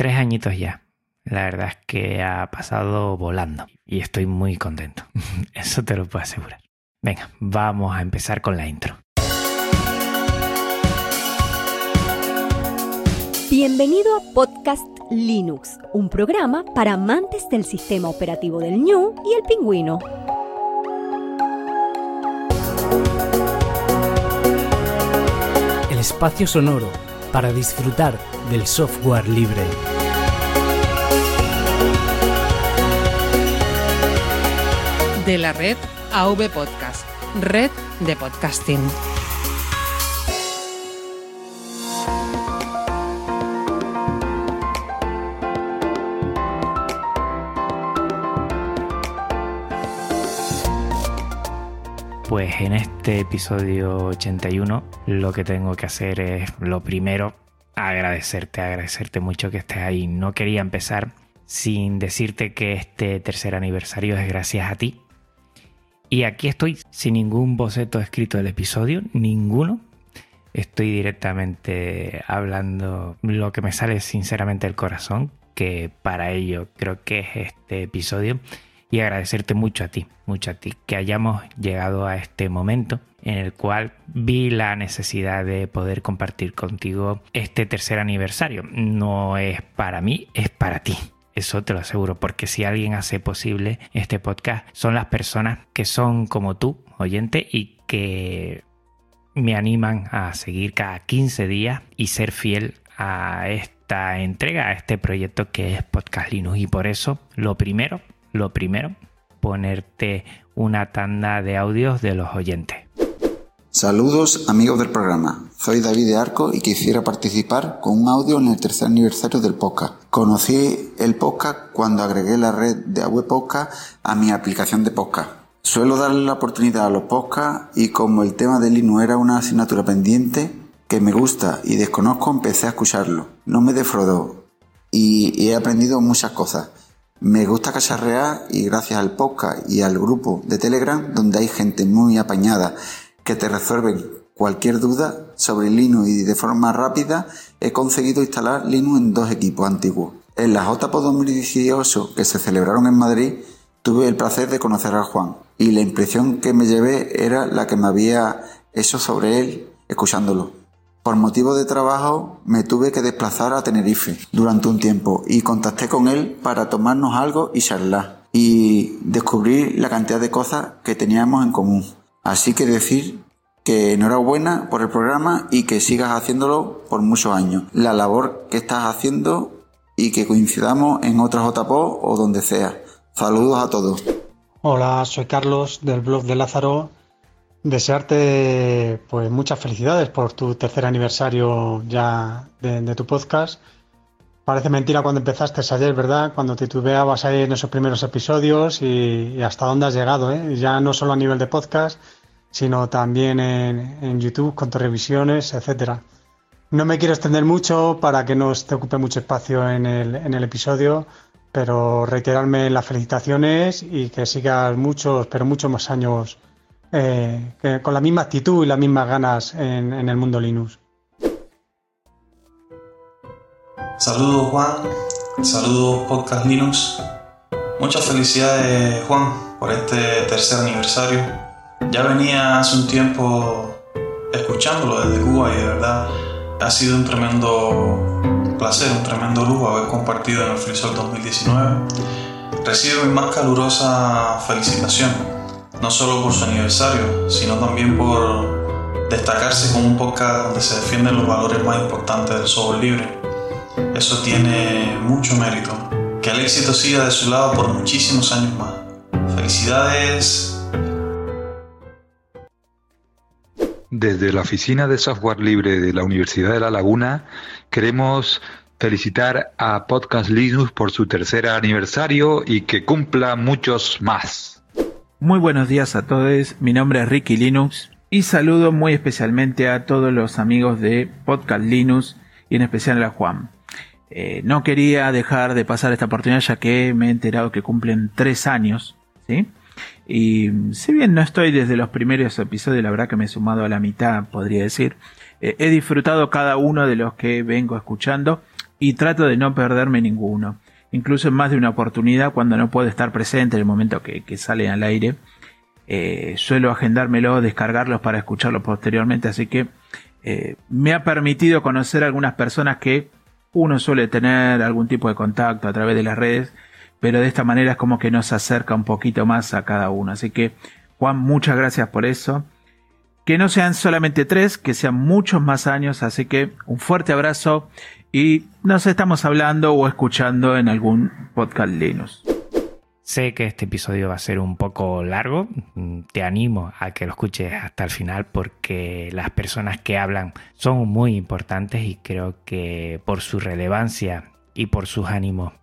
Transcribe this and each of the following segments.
tres añitos ya. La verdad es que ha pasado volando y estoy muy contento. Eso te lo puedo asegurar. Venga, vamos a empezar con la intro. Bienvenido a Podcast Linux, un programa para amantes del sistema operativo del ñu y el pingüino. El espacio sonoro para disfrutar del software libre. De la red AV Podcast, red de podcasting. Pues en este episodio 81 lo que tengo que hacer es lo primero agradecerte, agradecerte mucho que estés ahí. No quería empezar sin decirte que este tercer aniversario es gracias a ti. Y aquí estoy sin ningún boceto escrito del episodio, ninguno. Estoy directamente hablando lo que me sale sinceramente del corazón, que para ello creo que es este episodio y agradecerte mucho a ti, mucho a ti, que hayamos llegado a este momento en el cual vi la necesidad de poder compartir contigo este tercer aniversario. No es para mí, es para ti. Eso te lo aseguro, porque si alguien hace posible este podcast, son las personas que son como tú, oyente, y que me animan a seguir cada 15 días y ser fiel a esta entrega, a este proyecto que es Podcast Linux. Y por eso, lo primero, lo primero, ponerte una tanda de audios de los oyentes. Saludos amigos del programa, soy David de Arco y quisiera participar con un audio en el tercer aniversario del podcast. Conocí el podcast cuando agregué la red de web podcast a mi aplicación de podcast. Suelo darle la oportunidad a los podcasts y como el tema de Linux era una asignatura pendiente que me gusta y desconozco, empecé a escucharlo. No me defraudó y he aprendido muchas cosas. Me gusta cacharrear y gracias al podcast y al grupo de Telegram, donde hay gente muy apañada que te resuelven cualquier duda sobre Linux y de forma rápida, he conseguido instalar Linux en dos equipos antiguos. En las JPO 2018 que se celebraron en Madrid, tuve el placer de conocer a Juan y la impresión que me llevé era la que me había hecho sobre él escuchándolo. Por motivo de trabajo me tuve que desplazar a Tenerife durante un tiempo y contacté con él para tomarnos algo y charlar y descubrir la cantidad de cosas que teníamos en común. Así que decir que enhorabuena por el programa y que sigas haciéndolo por muchos años. La labor que estás haciendo y que coincidamos en otras JPO o donde sea. Saludos a todos. Hola, soy Carlos del blog de Lázaro desearte pues muchas felicidades por tu tercer aniversario ya de, tu podcast. Parece mentira cuando empezaste ayer, ¿verdad? Cuando titubeabas ahí en esos primeros episodios y, hasta dónde has llegado, ¿eh? Ya no solo a nivel de podcast, sino también en, YouTube con tus revisiones, etcétera. No me quiero extender mucho para que no te ocupe mucho espacio en el, episodio, pero reiterarme las felicitaciones y que sigas muchos, pero muchos más años eh, con la misma actitud y las mismas ganas en, el mundo Linux. Saludos Juan, saludos Podcast Linux. Muchas felicidades Juan por este tercer aniversario. Ya venía hace un tiempo escuchándolo desde Cuba y de verdad ha sido un tremendo placer, un tremendo lujo haber compartido en el FreeSol 2019. Recibo mi más calurosa felicitación no solo por su aniversario, sino también por destacarse como un podcast donde se defienden los valores más importantes del software libre. Eso tiene mucho mérito. Que el éxito siga de su lado por muchísimos años más. Felicidades. Desde la Oficina de Software Libre de la Universidad de La Laguna queremos felicitar a Podcast Linux por su tercer aniversario y que cumpla muchos más. Muy buenos días a todos, mi nombre es Ricky Linux y saludo muy especialmente a todos los amigos de Podcast Linux y en especial a Juan. Eh, no quería dejar de pasar esta oportunidad ya que me he enterado que cumplen tres años, ¿sí? Y si bien no estoy desde los primeros episodios, la verdad que me he sumado a la mitad, podría decir, eh, he disfrutado cada uno de los que vengo escuchando y trato de no perderme ninguno. Incluso en más de una oportunidad cuando no puedo estar presente en el momento que, que salen al aire. Eh, suelo agendármelo, descargarlos para escucharlos posteriormente, así que me ha permitido conocer algunas personas que uno suele tener algún tipo de contacto a través de las redes, pero de esta manera es como que nos acerca un poquito más a cada uno. Así que, Juan, muchas gracias por eso. Que no sean solamente tres, que sean muchos más años, así que un fuerte abrazo y nos estamos hablando o escuchando en algún podcast Linux. Sé que este episodio va a ser un poco largo, te animo a que lo escuches hasta el final porque las personas que hablan son muy importantes y creo que por su relevancia y por sus ánimos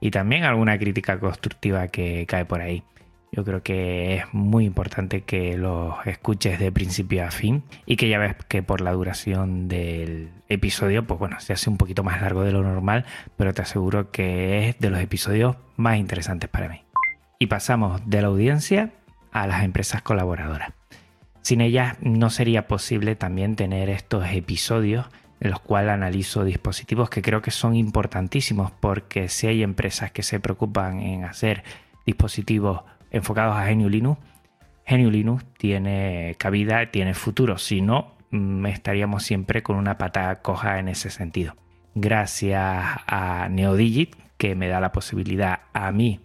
y también alguna crítica constructiva que cae por ahí. Yo creo que es muy importante que los escuches de principio a fin y que ya ves que por la duración del episodio, pues bueno, se hace un poquito más largo de lo normal, pero te aseguro que es de los episodios más interesantes para mí. Y pasamos de la audiencia a las empresas colaboradoras. Sin ellas no sería posible también tener estos episodios en los cuales analizo dispositivos que creo que son importantísimos porque si hay empresas que se preocupan en hacer dispositivos enfocados a GNU Linux, GNU Linux tiene cabida, tiene futuro. Si no, mm, estaríamos siempre con una patada coja en ese sentido. Gracias a NeoDigit, que me da la posibilidad a mí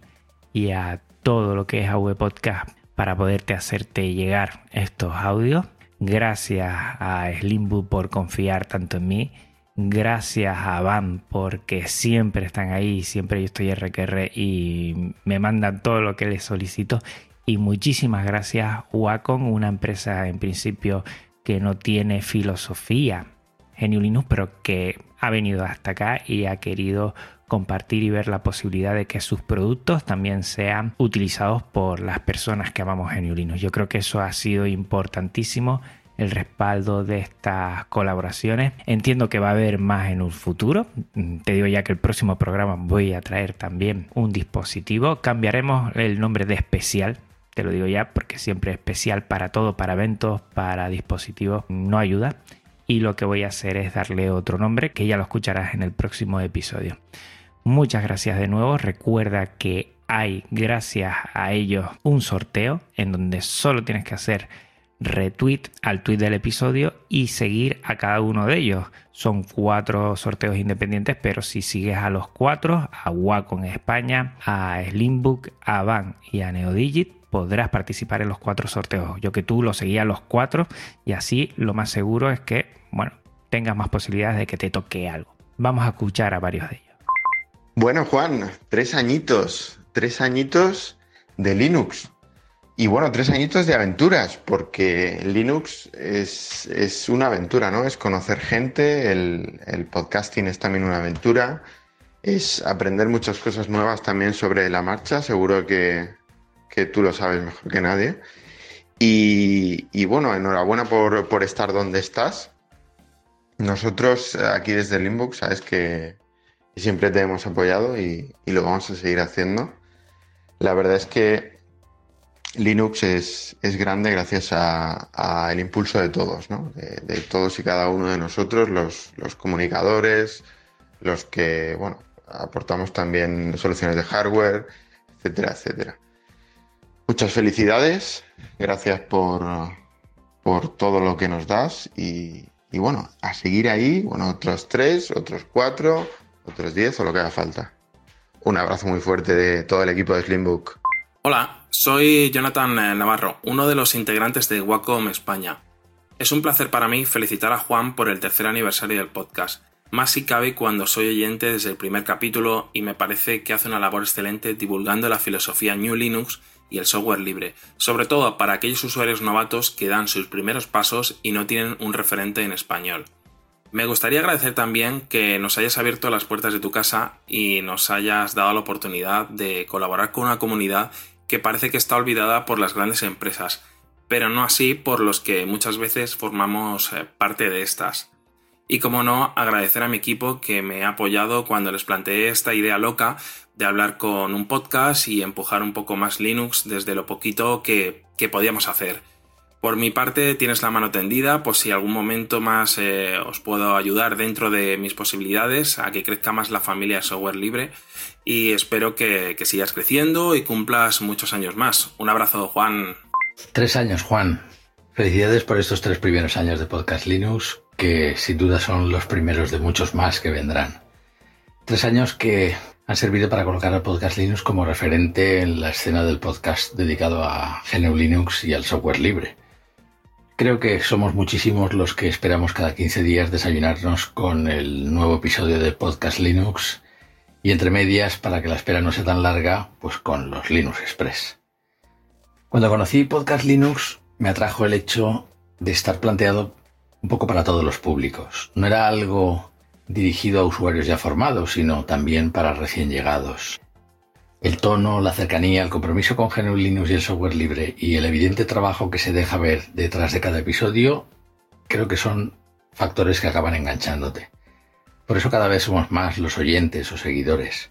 y a todo lo que es AV Podcast para poderte hacerte llegar estos audios. Gracias a Slimbook por confiar tanto en mí. Gracias a Van porque siempre están ahí, siempre yo estoy RQR y me mandan todo lo que les solicito. Y muchísimas gracias Wacom, una empresa en principio que no tiene filosofía Genio pero que ha venido hasta acá y ha querido compartir y ver la posibilidad de que sus productos también sean utilizados por las personas que amamos Genio Yo creo que eso ha sido importantísimo el respaldo de estas colaboraciones. Entiendo que va a haber más en un futuro. Te digo ya que el próximo programa voy a traer también un dispositivo. Cambiaremos el nombre de especial. Te lo digo ya porque siempre especial para todo, para eventos, para dispositivos, no ayuda. Y lo que voy a hacer es darle otro nombre que ya lo escucharás en el próximo episodio. Muchas gracias de nuevo. Recuerda que hay, gracias a ellos, un sorteo en donde solo tienes que hacer retweet al tweet del episodio y seguir a cada uno de ellos. Son cuatro sorteos independientes, pero si sigues a los cuatro, a Wacom España, a Slimbook, a Van y a Neodigit, podrás participar en los cuatro sorteos. Yo que tú lo seguías los cuatro y así lo más seguro es que, bueno, tengas más posibilidades de que te toque algo. Vamos a escuchar a varios de ellos. Bueno, Juan, tres añitos, tres añitos de Linux. Y bueno, tres añitos de aventuras, porque Linux es, una aventura, ¿no? Es conocer gente, el, podcasting es también una aventura, es aprender muchas cosas nuevas también sobre la marcha, seguro que, tú lo sabes mejor que nadie. Y, bueno, enhorabuena por, estar donde estás. Nosotros aquí desde Linux, sabes que siempre te hemos apoyado y, y lo vamos a seguir haciendo. La verdad es que Linux es, grande gracias al impulso de todos, ¿no? de, todos y cada uno de nosotros, los, comunicadores, los que bueno, aportamos también soluciones de hardware, etcétera, etcétera. Muchas felicidades, gracias por, por todo lo que nos das y, y, bueno, a seguir ahí, bueno, otros tres, otros cuatro, otros diez o lo que haga falta. Un abrazo muy fuerte de todo el equipo de Slimbook. Hola, soy Jonathan eh, Navarro, uno de los integrantes de Wacom España. Es un placer para mí felicitar a Juan por el tercer aniversario del podcast, más si cabe cuando soy oyente desde el primer capítulo y me parece que hace una labor excelente divulgando la filosofía New Linux y el software libre, sobre todo para aquellos usuarios novatos que dan sus primeros pasos y no tienen un referente en español. Me gustaría agradecer también que nos hayas abierto las puertas de tu casa y nos hayas dado la oportunidad de colaborar con una comunidad que parece que está olvidada por las grandes empresas, pero no así por los que muchas veces formamos eh, parte de estas. Y como no, agradecer a mi equipo que me ha apoyado cuando les planteé esta idea loca de hablar con un podcast y empujar un poco más Linux desde lo poquito que, que podíamos hacer. Por mi parte, tienes la mano tendida, pues si algún momento más eh, os puedo ayudar dentro de mis posibilidades a que crezca más la familia de software libre y espero que, que sigas creciendo y cumplas muchos años más. Un abrazo, Juan. Tres años, Juan. Felicidades por estos tres primeros años de Podcast Linux, que sin duda son los primeros de muchos más que vendrán. Tres años que han servido para colocar al Podcast Linux como referente en la escena del podcast dedicado a GNU Linux y al software libre. Creo que somos muchísimos los que esperamos cada 15 días desayunarnos con el nuevo episodio de Podcast Linux y entre medias, para que la espera no sea tan larga, pues con los Linux Express. Cuando conocí Podcast Linux me atrajo el hecho de estar planteado un poco para todos los públicos. No era algo dirigido a usuarios ya formados, sino también para recién llegados. El tono, la cercanía, el compromiso con GNU Linux y el software libre y el evidente trabajo que se deja ver detrás de cada episodio creo que son factores que acaban enganchándote. Por eso cada vez somos más los oyentes o seguidores.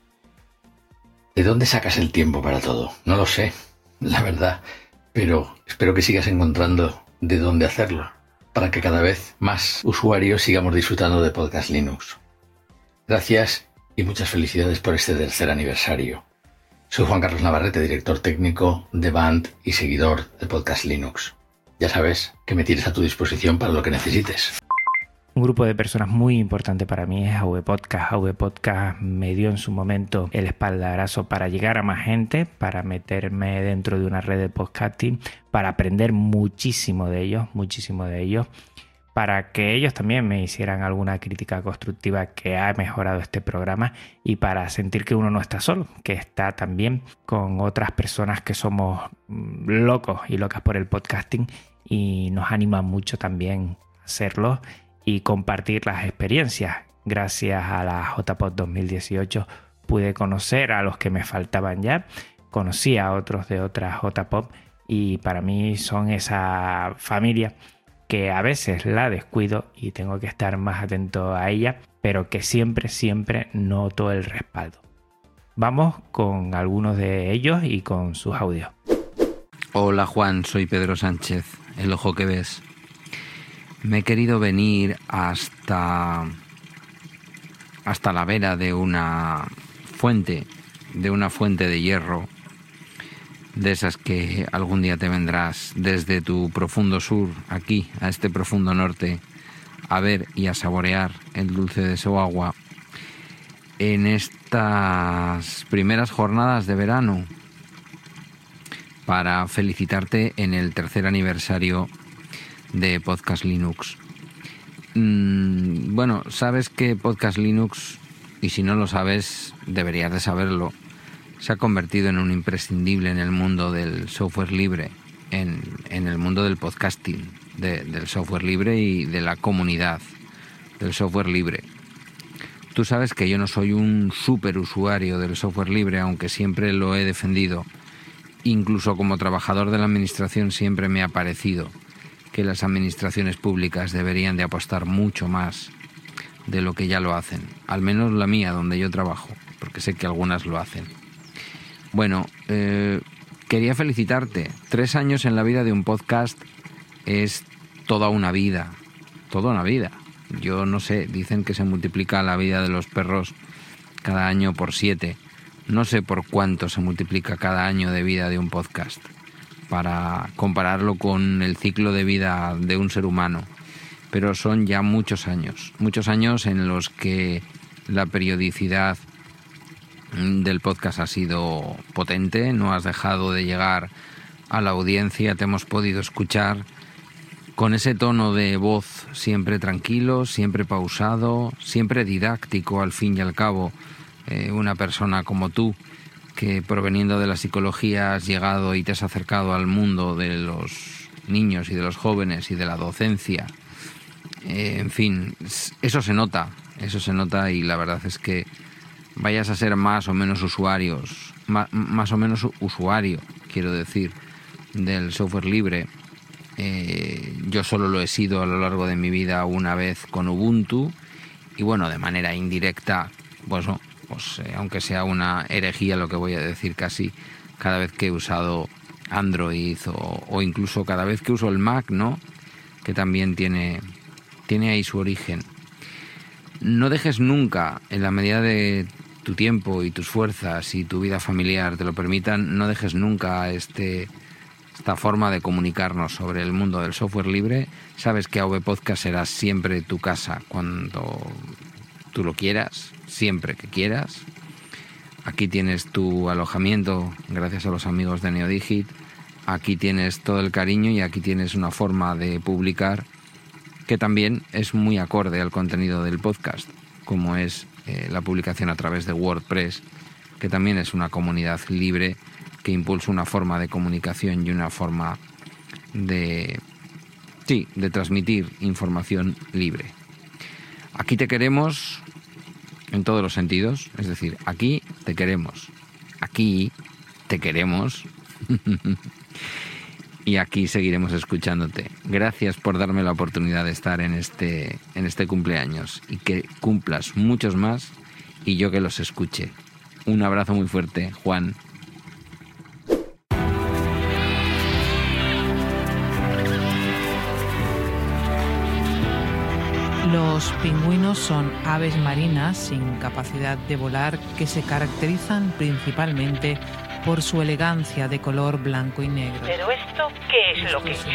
¿De dónde sacas el tiempo para todo? No lo sé, la verdad, pero espero que sigas encontrando de dónde hacerlo, para que cada vez más usuarios sigamos disfrutando de Podcast Linux. Gracias y muchas felicidades por este tercer aniversario. Soy Juan Carlos Navarrete, director técnico de Band y seguidor de Podcast Linux. Ya sabes que me tienes a tu disposición para lo que necesites. Un grupo de personas muy importante para mí es AV Podcast. AV Podcast me dio en su momento el espaldarazo para llegar a más gente, para meterme dentro de una red de podcasting, para aprender muchísimo de ellos, muchísimo de ellos para que ellos también me hicieran alguna crítica constructiva que ha mejorado este programa y para sentir que uno no está solo, que está también con otras personas que somos mm, locos y locas por el podcasting y nos anima mucho también hacerlo y compartir las experiencias. Gracias a la JPod 2018 pude conocer a los que me faltaban ya, conocí a otros de otras JPod y para mí son esa familia que a veces la descuido y tengo que estar más atento a ella, pero que siempre, siempre noto el respaldo. Vamos con algunos de ellos y con sus audios. Hola Juan, soy Pedro Sánchez, el ojo que ves. Me he querido venir hasta hasta la vera de una fuente, de una fuente de hierro de esas que algún día te vendrás desde tu profundo sur aquí a este profundo norte a ver y a saborear el dulce de su agua en estas primeras jornadas de verano para felicitarte en el tercer aniversario de Podcast Linux. Mm, bueno, sabes que Podcast Linux, y si no lo sabes, deberías de saberlo, se ha convertido en un imprescindible en el mundo del software libre, en, el mundo del podcasting, del software libre y de la comunidad del software libre. Tú sabes que yo no soy un super usuario del software libre, aunque siempre lo he defendido. Incluso como trabajador de la administración siempre me ha parecido que las administraciones públicas deberían de apostar mucho más de lo que ya lo hacen, al menos la mía donde yo trabajo, porque sé que algunas lo hacen. Bueno, eh, quería felicitarte. Tres años en la vida de un podcast es toda una vida. Toda una vida. Yo no sé, dicen que se multiplica la vida de los perros cada año por siete. No sé por cuánto se multiplica cada año de vida de un podcast para compararlo con el ciclo de vida de un ser humano. Pero son ya muchos años, muchos años en los que la periodicidad del podcast ha sido potente, no has dejado de llegar a la audiencia, te hemos podido escuchar con ese tono de voz siempre tranquilo, siempre pausado, siempre didáctico al fin y al cabo, eh, una persona como tú que proveniendo de la psicología has llegado y te has acercado al mundo de los niños y de los jóvenes y de la docencia. Eh, en fin, eso se nota, eso se nota y la verdad es que vayas a ser más o menos usuarios, más, o menos usuario, quiero decir, del software libre. Eh, yo solo lo he sido a lo largo de mi vida una vez con Ubuntu y bueno, de manera indirecta, pues, pues eh, aunque sea una herejía lo que voy a decir casi, cada vez que he usado Android o, o, incluso cada vez que uso el Mac, ¿no? Que también tiene, tiene ahí su origen. No dejes nunca, en la medida de tu tiempo y tus fuerzas y tu vida familiar te lo permitan, no dejes nunca este, esta forma de comunicarnos sobre el mundo del software libre. Sabes que AV Podcast será siempre tu casa cuando tú lo quieras, siempre que quieras. Aquí tienes tu alojamiento gracias a los amigos de Neodigit. Aquí tienes todo el cariño y aquí tienes una forma de publicar que también es muy acorde al contenido del podcast, como es eh, la publicación a través de WordPress, que también es una comunidad libre que impulsa una forma de comunicación y una forma de sí, de transmitir información libre. Aquí te queremos en todos los sentidos, es decir, aquí te queremos. Aquí te queremos. y aquí seguiremos escuchándote. Gracias por darme la oportunidad de estar en este, en este cumpleaños y que cumplas muchos más y yo que los escuche. Un abrazo muy fuerte, Juan. Los pingüinos son aves marinas sin capacidad de volar que se caracterizan principalmente por su elegancia de color blanco y negro. ¿Pero esto qué es lo que es?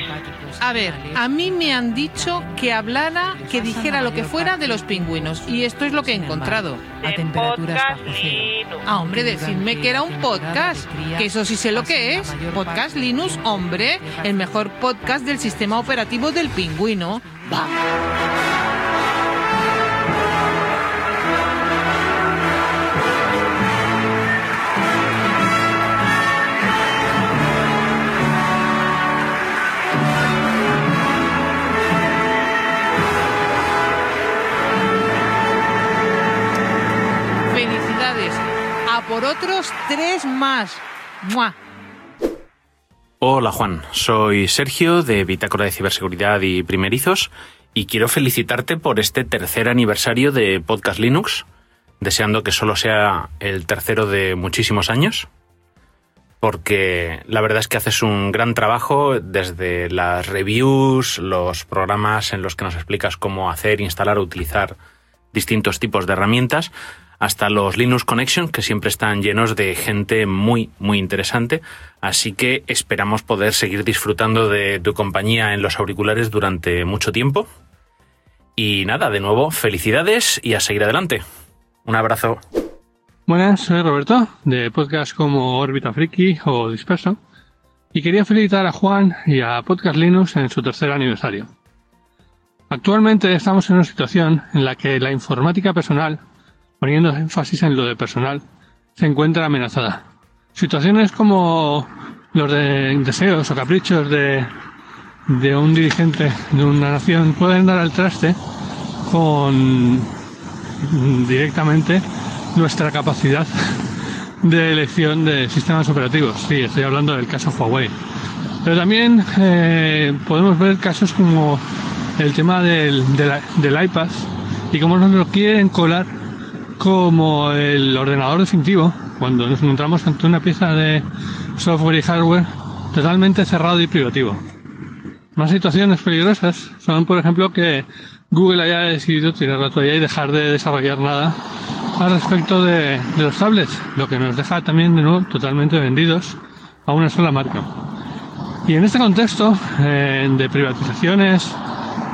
A ver, a mí me han dicho que hablara, que dijera lo que fuera de los pingüinos y esto es lo que he encontrado. A temperaturas bajo cero. Ah, hombre, decidme que era un podcast, que eso sí sé lo que es. Podcast Linux, hombre, el mejor podcast del sistema operativo del pingüino. Va. Por otros tres más. ¡Mua! Hola Juan, soy Sergio de Bitácora de Ciberseguridad y Primerizos y quiero felicitarte por este tercer aniversario de Podcast Linux, deseando que solo sea el tercero de muchísimos años, porque la verdad es que haces un gran trabajo desde las reviews, los programas en los que nos explicas cómo hacer, instalar utilizar distintos tipos de herramientas, hasta los Linux Connection, que siempre están llenos de gente muy, muy interesante. Así que esperamos poder seguir disfrutando de tu compañía en los auriculares durante mucho tiempo. Y nada, de nuevo, felicidades y a seguir adelante. Un abrazo. Buenas, soy Roberto, de podcast como Orbita Friki o Disperso, y quería felicitar a Juan y a Podcast Linux en su tercer aniversario. Actualmente estamos en una situación en la que la informática personal poniendo énfasis en lo de personal, se encuentra amenazada. Situaciones como los de deseos o caprichos de, de un dirigente de una nación pueden dar al traste con directamente nuestra capacidad de elección de sistemas operativos. Sí, estoy hablando del caso Huawei. Pero también eh, podemos ver casos como el tema del, del iPad y cómo nos lo quieren colar como el ordenador definitivo, cuando nos encontramos ante una pieza de software y hardware totalmente cerrado y privativo. Más situaciones peligrosas son, por ejemplo, que Google haya decidido tirar la toalla y dejar de desarrollar nada al respecto de, los tablets, lo que nos deja también de nuevo totalmente vendidos a una sola marca. Y en este contexto eh, de privatizaciones,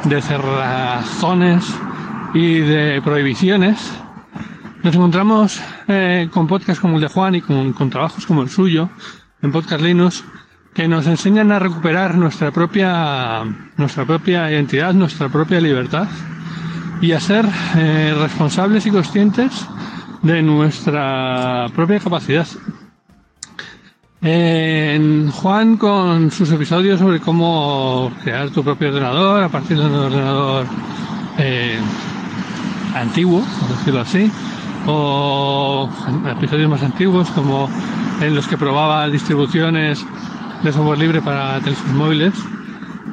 de cerrazones y de prohibiciones, nos encontramos eh, con podcasts como el de Juan y con, trabajos como el suyo en Podcast Linux que nos enseñan a recuperar nuestra propia, nuestra propia identidad, nuestra propia libertad y a ser eh, responsables y conscientes de nuestra propia capacidad. Juan con sus episodios sobre cómo crear tu propio ordenador a partir de un ordenador eh, antiguo, por decirlo así, o episodios más antiguos como en los que probaba distribuciones de software libre para teléfonos móviles,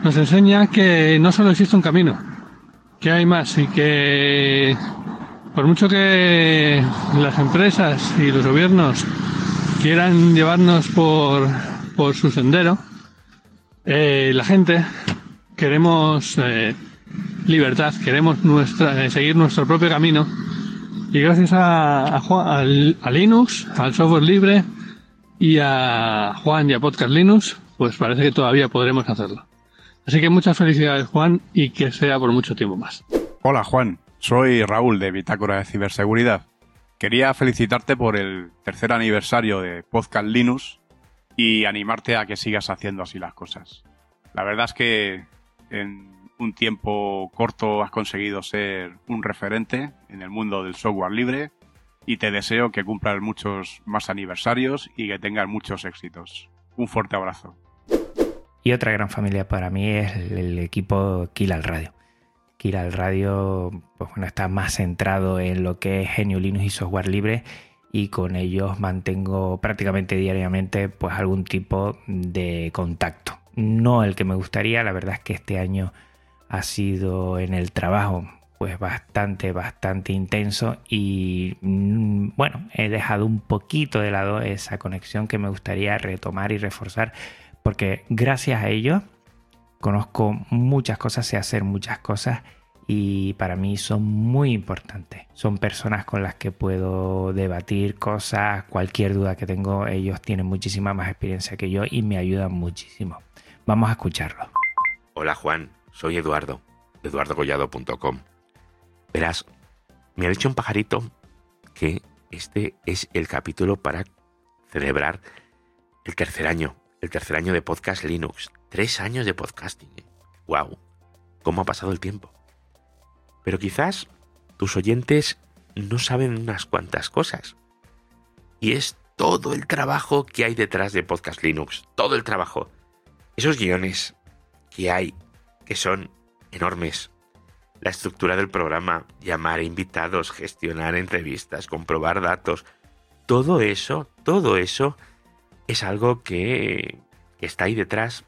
nos enseña que no solo existe un camino, que hay más y que por mucho que las empresas y los gobiernos quieran llevarnos por por su sendero. Eh, la gente queremos eh, libertad, queremos nuestra, eh, seguir nuestro propio camino. Gracias a, Juan- a Linux, al software libre y a Juan y a Podcast Linux, pues parece que todavía podremos hacerlo. Así que muchas felicidades Juan y que sea por mucho tiempo más. Hola Juan, soy Raúl de Bitácora de Ciberseguridad. Quería felicitarte por el tercer aniversario de Podcast Linux y animarte a que sigas haciendo así las cosas. La verdad es que en un tiempo corto has conseguido ser un referente en el mundo del software libre y te deseo que cumplas muchos más aniversarios y que tengas muchos éxitos. Un fuerte abrazo. Y otra gran familia para mí es el, equipo Kill al Radio. Kill al Radio pues bueno, está más centrado en lo que es Genio Linux y software libre y con ellos mantengo prácticamente diariamente pues algún tipo de contacto. No el que me gustaría, la verdad es que este año ha sido en el trabajo pues bastante, bastante intenso y mm, bueno, he dejado un poquito de lado esa conexión que me gustaría retomar y reforzar porque gracias a ellos conozco muchas cosas, sé hacer muchas cosas y para mí son muy importantes. Son personas con las que puedo debatir cosas, cualquier duda que tengo, ellos tienen muchísima más experiencia que yo y me ayudan muchísimo. Vamos a escucharlo. Hola Juan, soy Eduardo, eduardogollado.com. Verás, me ha dicho un pajarito que este es el capítulo para celebrar el tercer año, el tercer año de Podcast Linux. Tres años de podcasting. ¿eh? ¡Wow! ¿Cómo ha pasado el tiempo? Pero quizás tus oyentes no saben unas cuantas cosas. Y es todo el trabajo que hay detrás de Podcast Linux. Todo el trabajo. Esos guiones que hay, que son enormes. La estructura del programa, llamar a invitados, gestionar entrevistas, comprobar datos. Todo eso, todo eso es algo que, está ahí detrás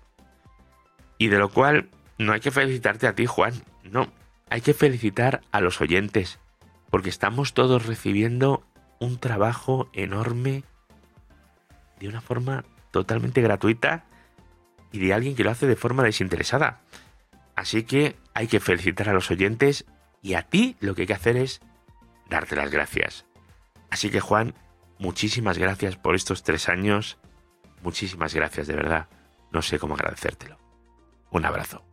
y de lo cual no hay que felicitarte a ti, Juan. No, hay que felicitar a los oyentes, porque estamos todos recibiendo un trabajo enorme de una forma totalmente gratuita y de alguien que lo hace de forma desinteresada. Así que hay que felicitar a los oyentes y a ti lo que hay que hacer es darte las gracias. Así que Juan, muchísimas gracias por estos tres años. Muchísimas gracias, de verdad. No sé cómo agradecértelo. Un abrazo.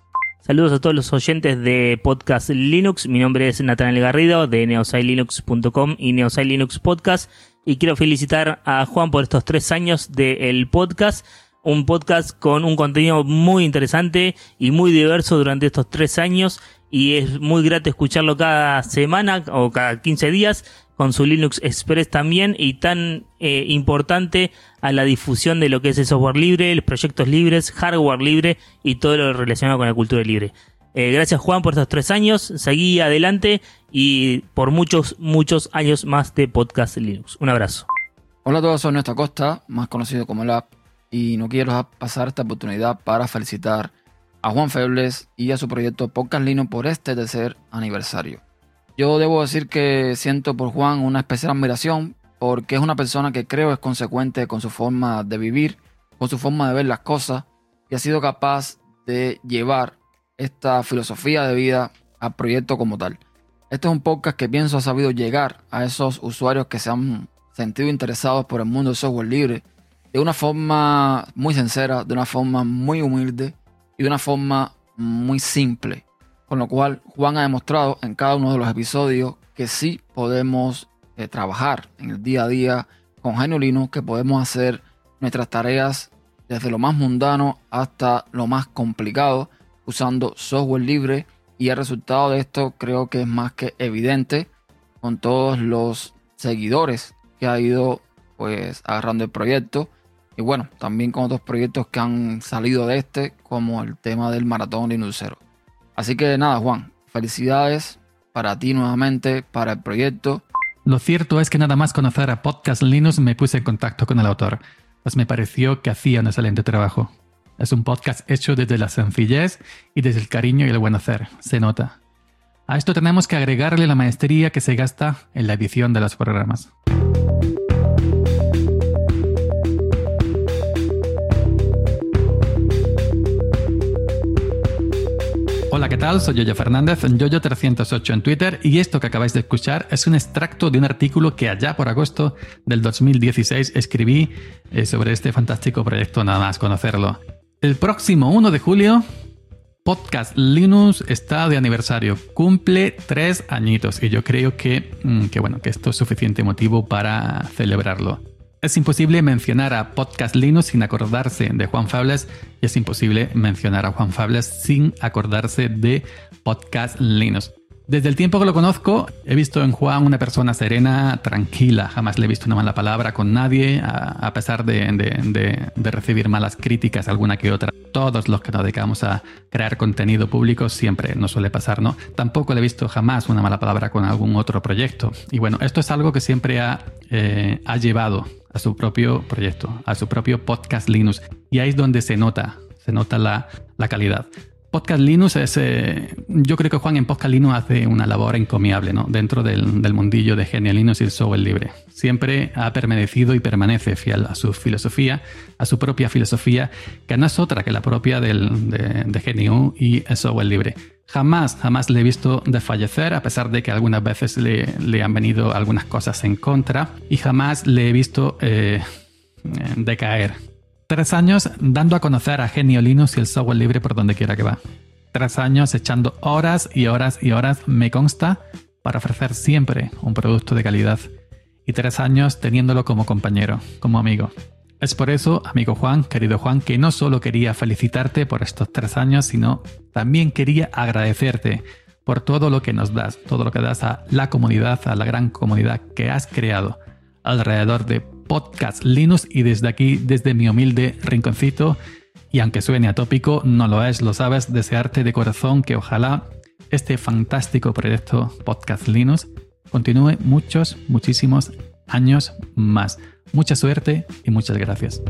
Saludos a todos los oyentes de Podcast Linux. Mi nombre es Nathaniel Garrido de neosailinux.com y Neosai Linux Podcast. Y quiero felicitar a Juan por estos tres años del podcast. Un podcast con un contenido muy interesante y muy diverso durante estos tres años. Y es muy grato escucharlo cada semana o cada 15 días con su Linux Express también y tan eh, importante a la difusión de lo que es el software libre, los proyectos libres, hardware libre y todo lo relacionado con la cultura libre. Eh, gracias Juan por estos tres años, seguí adelante y por muchos, muchos años más de Podcast Linux. Un abrazo. Hola a todos, soy Néstor Costa, más conocido como App, y no quiero pasar esta oportunidad para felicitar a Juan Febles y a su proyecto Podcast Linux por este tercer aniversario. Yo debo decir que siento por Juan una especial admiración porque es una persona que creo es consecuente con su forma de vivir, con su forma de ver las cosas y ha sido capaz de llevar esta filosofía de vida al proyecto como tal. Este es un podcast que pienso ha sabido llegar a esos usuarios que se han sentido interesados por el mundo del software libre de una forma muy sincera, de una forma muy humilde y de una forma muy simple. Con lo cual, Juan ha demostrado en cada uno de los episodios que sí podemos eh, trabajar en el día a día con Genio Linux, que podemos hacer nuestras tareas desde lo más mundano hasta lo más complicado usando software libre. Y el resultado de esto creo que es más que evidente con todos los seguidores que ha ido pues agarrando el proyecto. Y bueno, también con otros proyectos que han salido de este, como el tema del maratón Linuxero. Así que nada, Juan, felicidades para ti nuevamente, para el proyecto. Lo cierto es que nada más conocer a Podcast Linux me puse en contacto con el autor, pues me pareció que hacía un excelente trabajo. Es un podcast hecho desde la sencillez y desde el cariño y el buen hacer, se nota. A esto tenemos que agregarle la maestría que se gasta en la edición de los programas. Hola, ¿qué tal? Soy Yoyo Fernández, Yoyo308 en Twitter, y esto que acabáis de escuchar es un extracto de un artículo que allá por agosto del 2016 escribí eh, sobre este fantástico proyecto, nada más conocerlo. El próximo 1 de julio, Podcast Linux está de aniversario, cumple tres añitos, y yo creo que, mm, que, bueno, que esto es suficiente motivo para celebrarlo. Es imposible mencionar a Podcast Linux sin acordarse de Juan Fables y es imposible mencionar a Juan Fables sin acordarse de Podcast Linux. Desde el tiempo que lo conozco, he visto en Juan una persona serena, tranquila, jamás le he visto una mala palabra con nadie, a, pesar de, recibir malas críticas, alguna que otra. Todos los que nos dedicamos a crear contenido público siempre nos suele pasar, ¿no? Tampoco le he visto jamás una mala palabra con algún otro proyecto. Y bueno, esto es algo que siempre ha, eh, ha llevado a su propio proyecto, a su propio podcast Linux. Y ahí es donde se nota, se nota la, la calidad. Podcast Linux es, eh, yo creo que Juan en Podcast Linux hace una labor encomiable ¿no? dentro del, del, mundillo de Genial Linux y el software libre. Siempre ha permanecido y permanece fiel a su filosofía, a su propia filosofía, que no es otra que la propia del, de, de y el software libre. Jamás, jamás le he visto desfallecer, a pesar de que algunas veces le, han venido algunas cosas en contra, y jamás le he visto eh, decaer Tres años dando a conocer a Genio Linux y el software libre por donde quiera que va. Tres años echando horas y horas y horas, me consta, para ofrecer siempre un producto de calidad. Y tres años teniéndolo como compañero, como amigo. Es por eso, amigo Juan, querido Juan, que no solo quería felicitarte por estos tres años, sino también quería agradecerte por todo lo que nos das, todo lo que das a la comunidad, a la gran comunidad que has creado alrededor de Podcast Linux y desde aquí, desde mi humilde rinconcito, y aunque suene atópico, no lo es, lo sabes, desearte de corazón que ojalá este fantástico proyecto Podcast Linux continúe muchos, muchísimos años más. Mucha suerte y muchas gracias.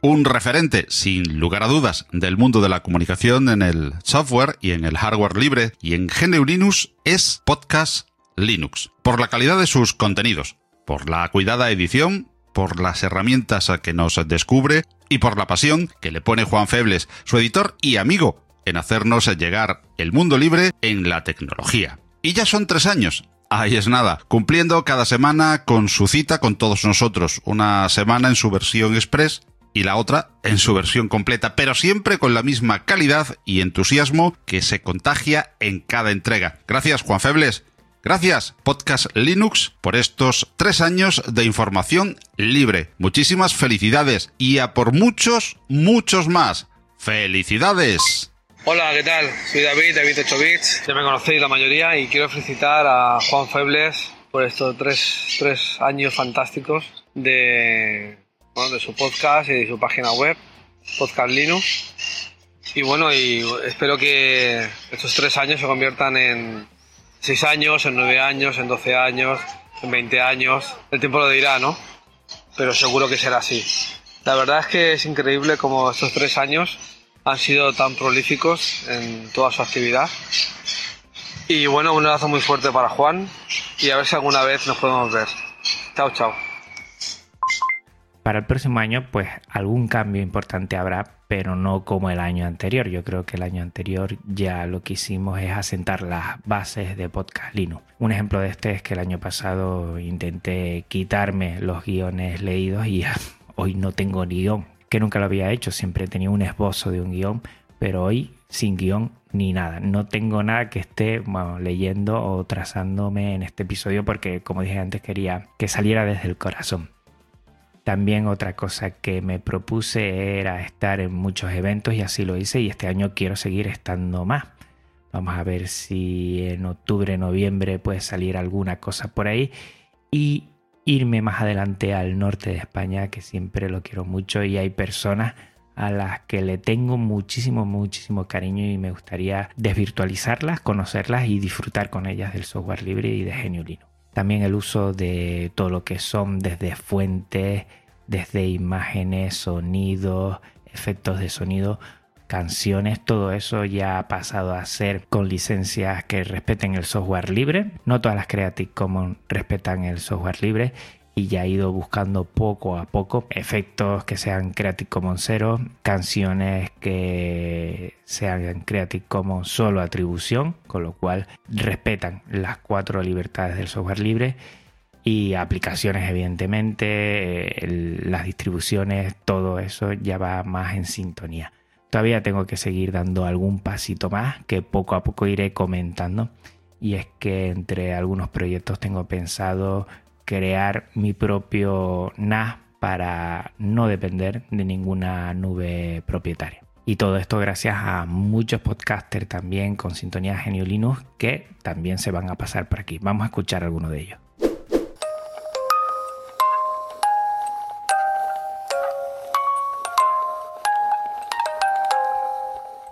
un referente, sin lugar a dudas, del mundo de la comunicación en el software y en el hardware libre y en GNU Linux es Podcast Linux, por la calidad de sus contenidos, por la cuidada edición, por las herramientas a que nos descubre y por la pasión que le pone Juan Febles, su editor y amigo, en hacernos llegar el mundo libre en la tecnología. Y ya son tres años, Ahí es nada, cumpliendo cada semana con su cita con todos nosotros, una semana en su versión express y la otra en su versión completa, pero siempre con la misma calidad y entusiasmo que se contagia en cada entrega. Gracias, Juan Febles. Gracias, Podcast Linux, por estos tres años de información libre. Muchísimas felicidades y a por muchos, muchos más. ¡Felicidades! Hola, ¿qué tal? Soy David, David 8 bits. Ya me conocéis la mayoría y quiero felicitar a Juan Febles por estos tres, tres años fantásticos de de su podcast y de su página web, Podcast Linux. Y bueno, espero que estos tres años se conviertan en seis años, en nueve años, en doce años, en veinte años. El tiempo lo dirá, ¿no? Pero seguro que será así. La verdad es que es increíble como estos tres años han sido tan prolíficos en toda su actividad. Y bueno, un abrazo muy fuerte para Juan y a ver si alguna vez nos podemos ver. Chao, chao. Para el próximo año, pues algún cambio importante habrá, pero no como el año anterior. Yo creo que el año anterior ya lo que hicimos es asentar las bases de Podcast Linux. Un ejemplo de este es que el año pasado intenté quitarme los guiones leídos y hoy no tengo ni guion, que nunca lo había hecho, siempre tenía un esbozo de un guion, pero hoy sin guion ni nada. No tengo nada que esté leyendo o trazándome en este episodio porque, como dije antes, quería que saliera desde el corazón. También otra cosa que me propuse era estar en muchos eventos y así lo hice y este año quiero seguir estando más. Vamos a ver si en octubre, noviembre puede salir alguna cosa por ahí y irme más adelante al norte de España que siempre lo quiero mucho y hay personas a las que le tengo muchísimo, muchísimo cariño y me gustaría desvirtualizarlas, conocerlas y disfrutar con ellas del software libre y de Genio también el uso de todo lo que son desde fuentes, desde imágenes, sonidos, efectos de sonido, canciones, todo eso ya ha pasado a ser con licencias que respeten el software libre. No todas las Creative Commons respetan el software libre y ya he ido buscando poco a poco efectos que sean Creative Commons cero, canciones que sean Creative Commons solo atribución, con lo cual respetan las cuatro libertades del software libre y aplicaciones evidentemente, las distribuciones, todo eso ya va más en sintonía. Todavía tengo que seguir dando algún pasito más que poco a poco iré comentando y es que entre algunos proyectos tengo pensado crear mi propio NAS para no depender de ninguna nube propietaria. Y todo esto gracias a muchos podcasters también con sintonía Genio Linux que también se van a pasar por aquí. Vamos a escuchar alguno de ellos.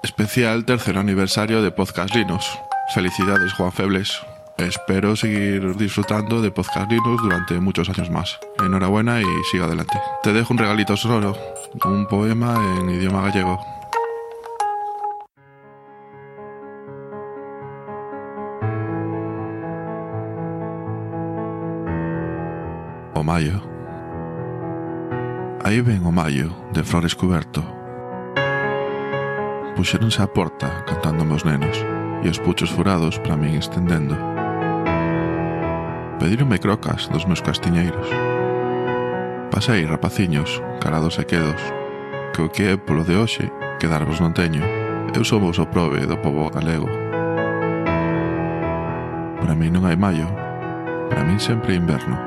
Especial tercer aniversario de Podcast Linux. Felicidades Juan Febles. Espero seguir disfrutando de Podcast Linux durante muchos años más. Enhorabuena y siga adelante. Te dejo un regalito sonoro, un poema en idioma gallego. O mayo. Aí ven o maio de flores cuberto. puxéronse á porta cantándome os nenos e os puchos furados para min estendendo. Pedironme crocas dos meus castiñeiros. Pasei rapaciños, carados e quedos, que o que é polo de hoxe, que darvos non teño. Eu sou vos o prove do povo galego. Para mí non hai maio, para min sempre é inverno.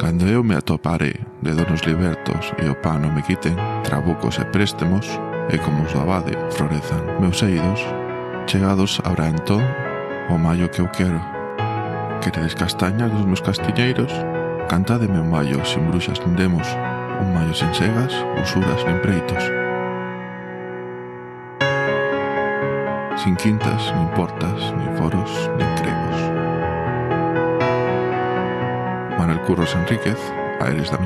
Cando eu me atopare de donos libertos e o pano me quiten, trabucos e préstemos, e como os do abade florezan meus eidos, chegados habrá entón o maio que eu quero. Queredes castañas dos meus castiñeiros? Cantádeme un maio sin bruxas nin demos, un maio sen segas, usuras nin preitos. Sin quintas, nin portas, nin foros, nin cregos. Manuel Curros Enríquez, Aires da.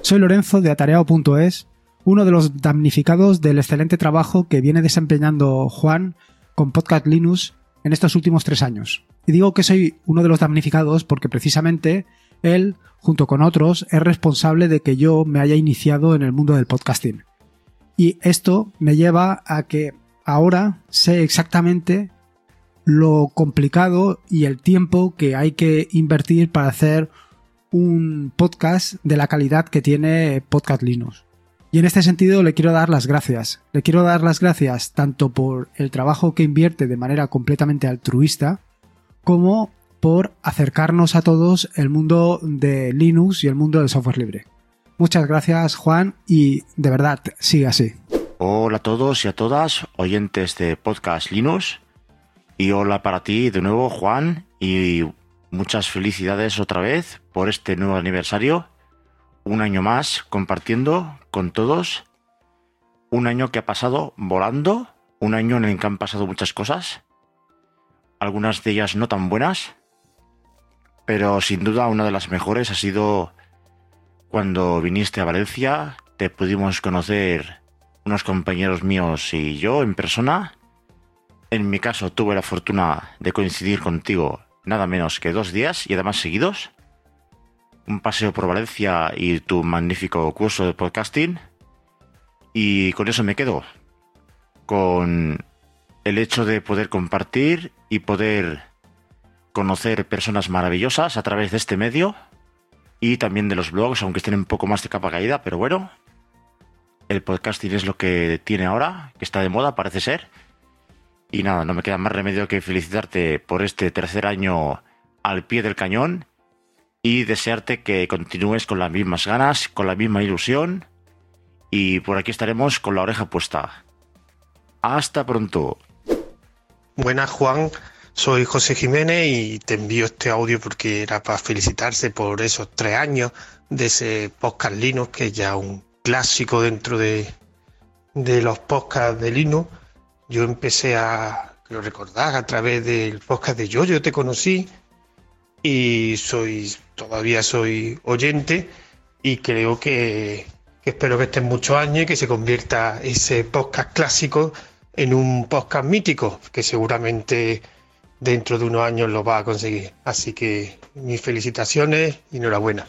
Soy Lorenzo de Atareado.es, uno de los damnificados del excelente trabajo que viene desempeñando Juan con Podcast Linux en estos últimos tres años. Y digo que soy uno de los damnificados porque precisamente él, junto con otros, es responsable de que yo me haya iniciado en el mundo del podcasting. Y esto me lleva a que ahora sé exactamente lo complicado y el tiempo que hay que invertir para hacer un podcast de la calidad que tiene Podcast Linux. Y en este sentido le quiero dar las gracias. Le quiero dar las gracias tanto por el trabajo que invierte de manera completamente altruista, como por acercarnos a todos el mundo de Linux y el mundo del software libre. Muchas gracias Juan y de verdad, sigue así. Hola a todos y a todas, oyentes de Podcast Linux. Y hola para ti de nuevo Juan y muchas felicidades otra vez por este nuevo aniversario. Un año más compartiendo con todos. Un año que ha pasado volando. Un año en el que han pasado muchas cosas. Algunas de ellas no tan buenas. Pero sin duda una de las mejores ha sido cuando viniste a Valencia. Te pudimos conocer unos compañeros míos y yo en persona. En mi caso tuve la fortuna de coincidir contigo nada menos que dos días y además seguidos. Un paseo por Valencia y tu magnífico curso de podcasting. Y con eso me quedo. Con el hecho de poder compartir y poder conocer personas maravillosas a través de este medio. Y también de los blogs, aunque estén un poco más de capa caída, pero bueno. El podcasting es lo que tiene ahora, que está de moda, parece ser. Y nada, no me queda más remedio que felicitarte por este tercer año al pie del cañón y desearte que continúes con las mismas ganas, con la misma ilusión y por aquí estaremos con la oreja puesta. Hasta pronto. Buenas Juan, soy José Jiménez y te envío este audio porque era para felicitarse por esos tres años de ese podcast Linux que es ya un clásico dentro de, de los podcasts de Linux. Yo empecé a, lo recordar, a través del podcast de Yo, yo te conocí y soy todavía soy oyente y creo que, que espero que estén muchos años y que se convierta ese podcast clásico en un podcast mítico, que seguramente dentro de unos años lo va a conseguir. Así que mis felicitaciones y enhorabuena.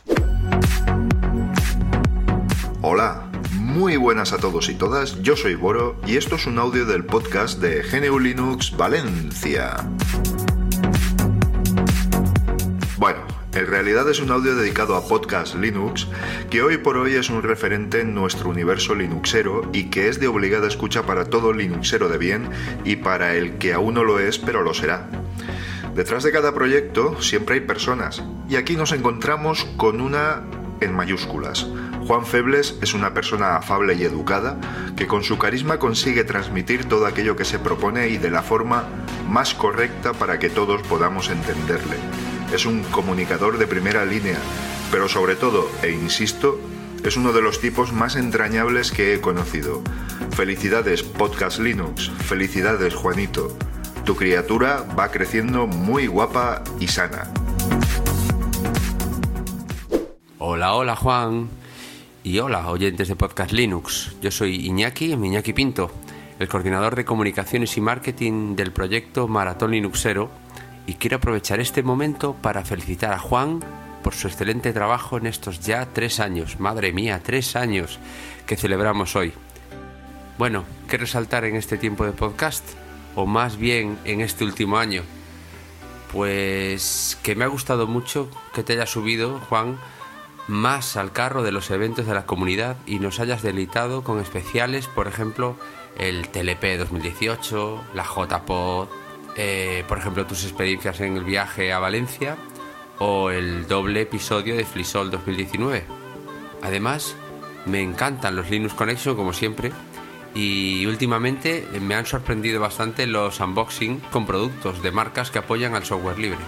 Hola, muy buenas a todos y todas, yo soy Boro y esto es un audio del podcast de GNU Linux Valencia. Bueno, en realidad es un audio dedicado a Podcast Linux, que hoy por hoy es un referente en nuestro universo linuxero y que es de obligada escucha para todo linuxero de bien y para el que aún no lo es pero lo será. Detrás de cada proyecto siempre hay personas y aquí nos encontramos con una en mayúsculas. Juan Febles es una persona afable y educada que con su carisma consigue transmitir todo aquello que se propone y de la forma más correcta para que todos podamos entenderle. Es un comunicador de primera línea, pero sobre todo, e insisto, es uno de los tipos más entrañables que he conocido. Felicidades Podcast Linux, felicidades Juanito. Tu criatura va creciendo muy guapa y sana. Hola, hola Juan. Y hola, oyentes de Podcast Linux. Yo soy Iñaki, Iñaki Pinto, el coordinador de comunicaciones y marketing del proyecto Maratón Linuxero, y quiero aprovechar este momento para felicitar a Juan por su excelente trabajo en estos ya tres años, madre mía, tres años que celebramos hoy. Bueno, ¿qué resaltar en este tiempo de podcast? O más bien en este último año. Pues que me ha gustado mucho que te haya subido, Juan, más al carro de los eventos de la comunidad y nos hayas deleitado con especiales, por ejemplo, el TLP 2018, la JPod, eh, por ejemplo, tus experiencias en el viaje a Valencia o el doble episodio de Flisol 2019. Además, me encantan los Linux Connection como siempre y últimamente me han sorprendido bastante los unboxing con productos de marcas que apoyan al software libre.